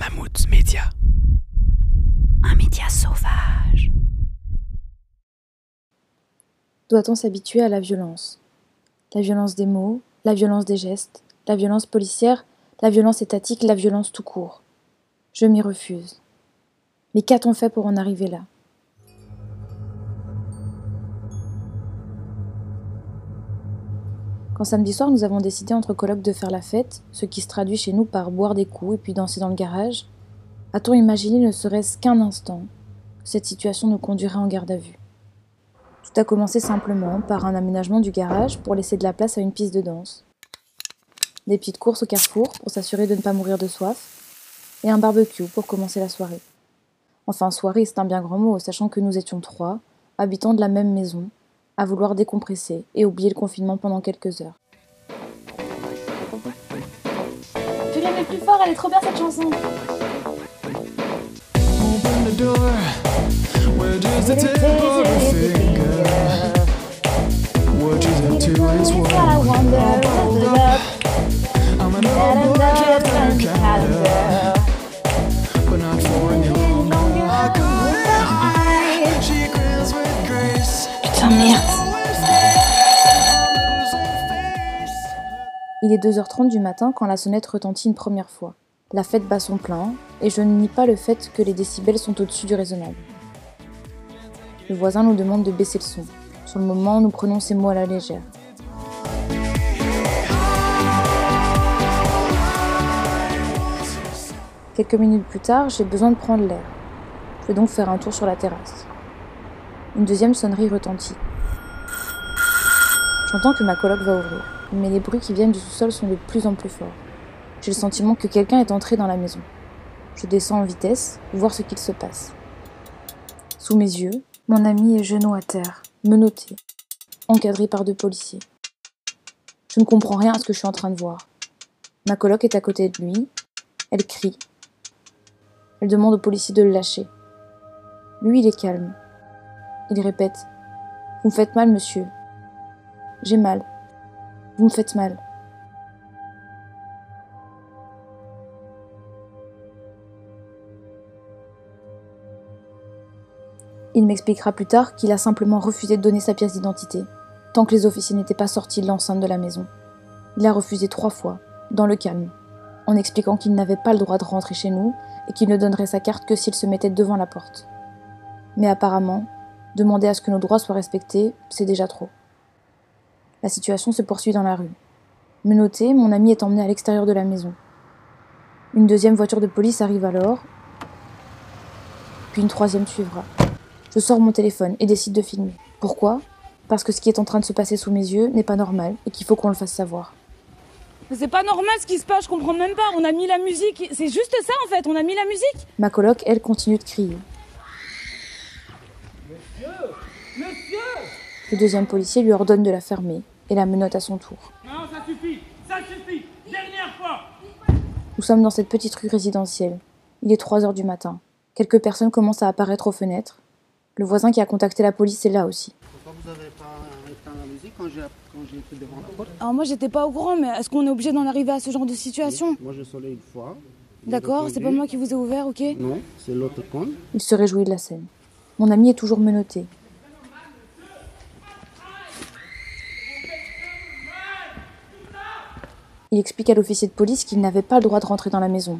Mammouth Média. Un média sauvage. Doit-on s'habituer à la violence? La violence des mots, la violence des gestes, la violence policière, la violence étatique, la violence tout court. Je m'y refuse. Mais qu'a-t-on fait pour en arriver là? Quand samedi soir nous avons décidé entre colocs de faire la fête, ce qui se traduit chez nous par boire des coups et puis danser dans le garage, a-t-on imaginé ne serait-ce qu'un instant que cette situation nous conduirait en garde à vue Tout a commencé simplement par un aménagement du garage pour laisser de la place à une piste de danse, des petites courses au carrefour pour s'assurer de ne pas mourir de soif, et un barbecue pour commencer la soirée. Enfin, soirée, c'est un bien grand mot, sachant que nous étions trois, habitants de la même maison, à vouloir décompresser et oublier le confinement pendant quelques heures. Tu l'aimais plus fort, elle est trop bien cette chanson. Open the door. Where does the table finger? What is it to this world? I'm an old boy trapped in Canada, but not for any longer. I couldn't hide. She grins with grace. Putain, merde. Il est 2h30 du matin quand la sonnette retentit une première fois. La fête bat son plein, et je ne nie pas le fait que les décibels sont au-dessus du raisonnable. Le voisin nous demande de baisser le son. Sur le moment, nous prenons ces mots à la légère. Quelques minutes plus tard, j'ai besoin de prendre l'air. Je vais donc faire un tour sur la terrasse. Une deuxième sonnerie retentit. J'entends que ma coloc va ouvrir, mais les bruits qui viennent du sous-sol sont de plus en plus forts. J'ai le sentiment que quelqu'un est entré dans la maison. Je descends en vitesse, voir ce qu'il se passe. Sous mes yeux, mon ami est genou à terre, menotté, encadré par deux policiers. Je ne comprends rien à ce que je suis en train de voir. Ma coloc est à côté de lui. Elle crie. Elle demande aux policiers de le lâcher. Lui, il est calme. Il répète Vous me faites mal, monsieur. J'ai mal. Vous me faites mal. Il m'expliquera plus tard qu'il a simplement refusé de donner sa pièce d'identité, tant que les officiers n'étaient pas sortis de l'enceinte de la maison. Il a refusé trois fois, dans le calme, en expliquant qu'il n'avait pas le droit de rentrer chez nous et qu'il ne donnerait sa carte que s'il se mettait devant la porte. Mais apparemment, demander à ce que nos droits soient respectés, c'est déjà trop. La situation se poursuit dans la rue. Menotté, mon ami est emmené à l'extérieur de la maison. Une deuxième voiture de police arrive alors, puis une troisième suivra. Je sors mon téléphone et décide de filmer. Pourquoi? Parce que ce qui est en train de se passer sous mes yeux n'est pas normal et qu'il faut qu'on le fasse savoir. Mais c'est pas normal ce qui se passe, je comprends même pas. On a mis la musique. C'est juste ça en fait, on a mis la musique. Ma coloc, elle, continue de crier. Le deuxième policier lui ordonne de la fermer et la menotte à son tour. Non, ça suffit Ça suffit Dernière fois Nous sommes dans cette petite rue résidentielle. Il est 3 heures du matin. Quelques personnes commencent à apparaître aux fenêtres. Le voisin qui a contacté la police est là aussi. Pourquoi vous n'avez pas éteint la musique quand j'ai été devant la porte Alors moi j'étais pas au courant, mais est-ce qu'on est obligé d'en arriver à ce genre de situation Moi je sonnais une fois. D'accord, c'est pas moi qui vous ai ouvert, ok Non, c'est l'autre con. Il se réjouit de la scène. Mon ami est toujours menotté. Il explique à l'officier de police qu'il n'avait pas le droit de rentrer dans la maison,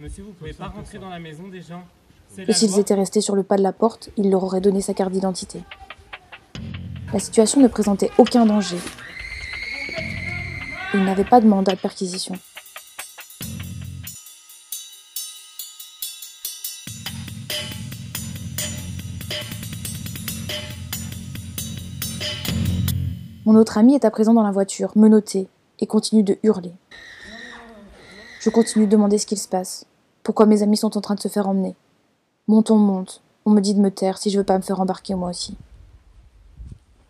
Monsieur, vous pouvez pas rentrer dans la maison des gens. La s'ils étaient restés sur le pas de la porte, il leur aurait donné sa carte d'identité. La situation ne présentait aucun danger. Il n'avait pas de mandat de perquisition. Mon autre ami est à présent dans la voiture, menotté, et continue de hurler. Je continue de demander ce qu'il se passe. Pourquoi mes amis sont en train de se faire emmener? Monte, on monte. On me dit de me taire si je veux pas me faire embarquer moi aussi.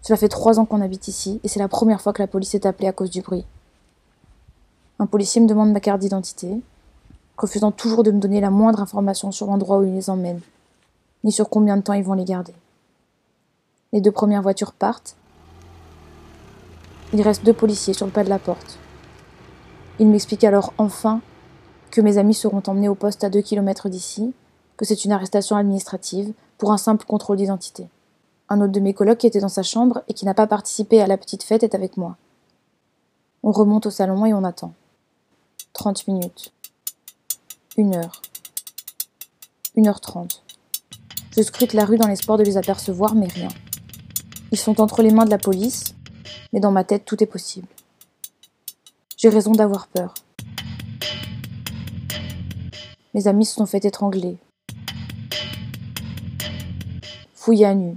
Cela fait trois ans qu'on habite ici et c'est la première fois que la police est appelée à cause du bruit. Un policier me demande ma carte d'identité, refusant toujours de me donner la moindre information sur l'endroit où il les emmène, ni sur combien de temps ils vont les garder. Les deux premières voitures partent. Il reste deux policiers sur le pas de la porte. Il m'explique alors enfin que mes amis seront emmenés au poste à 2 km d'ici, que c'est une arrestation administrative pour un simple contrôle d'identité. Un autre de mes colocs qui était dans sa chambre et qui n'a pas participé à la petite fête est avec moi. On remonte au salon et on attend. 30 minutes. Une heure. Une heure trente. Je scrute la rue dans l'espoir de les apercevoir, mais rien. Ils sont entre les mains de la police, mais dans ma tête, tout est possible. J'ai raison d'avoir peur. Mes amis se sont fait étrangler, fouillés à nu,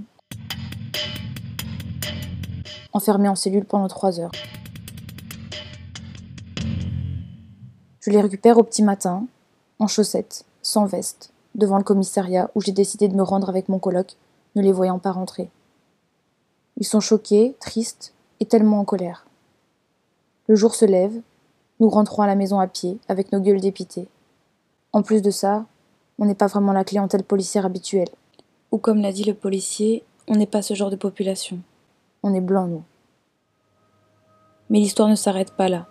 enfermés en cellule pendant trois heures. Je les récupère au petit matin, en chaussettes, sans veste, devant le commissariat où j'ai décidé de me rendre avec mon coloc, ne les voyant pas rentrer. Ils sont choqués, tristes et tellement en colère. Le jour se lève, nous rentrons à la maison à pied, avec nos gueules dépitées. En plus de ça, on n'est pas vraiment la clientèle policière habituelle. Ou comme l'a dit le policier, on n'est pas ce genre de population. On est blanc, nous. Mais l'histoire ne s'arrête pas là.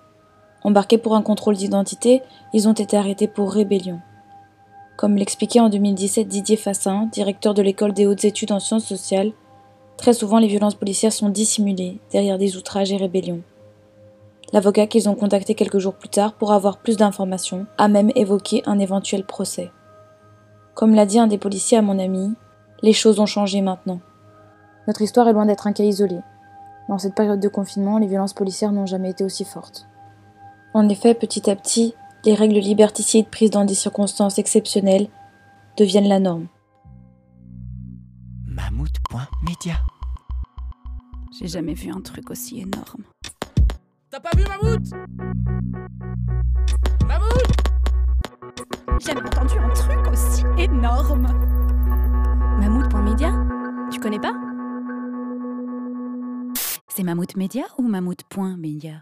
Embarqués pour un contrôle d'identité, ils ont été arrêtés pour rébellion. Comme l'expliquait en 2017 Didier Fassin, directeur de l'école des hautes études en sciences sociales, très souvent les violences policières sont dissimulées derrière des outrages et rébellions. L'avocat qu'ils ont contacté quelques jours plus tard pour avoir plus d'informations a même évoqué un éventuel procès. Comme l'a dit un des policiers à mon ami, les choses ont changé maintenant. Notre histoire est loin d'être un cas isolé. Dans cette période de confinement, les violences policières n'ont jamais été aussi fortes. En effet, petit à petit, les règles liberticides prises dans des circonstances exceptionnelles deviennent la norme. Mammouth.media. J'ai jamais vu un truc aussi énorme. T'as pas vu Mammouth Mammouth Jamais entendu un truc aussi énorme. Mammouth.media Tu connais pas? C'est Mammouth Media ou Mammouth.media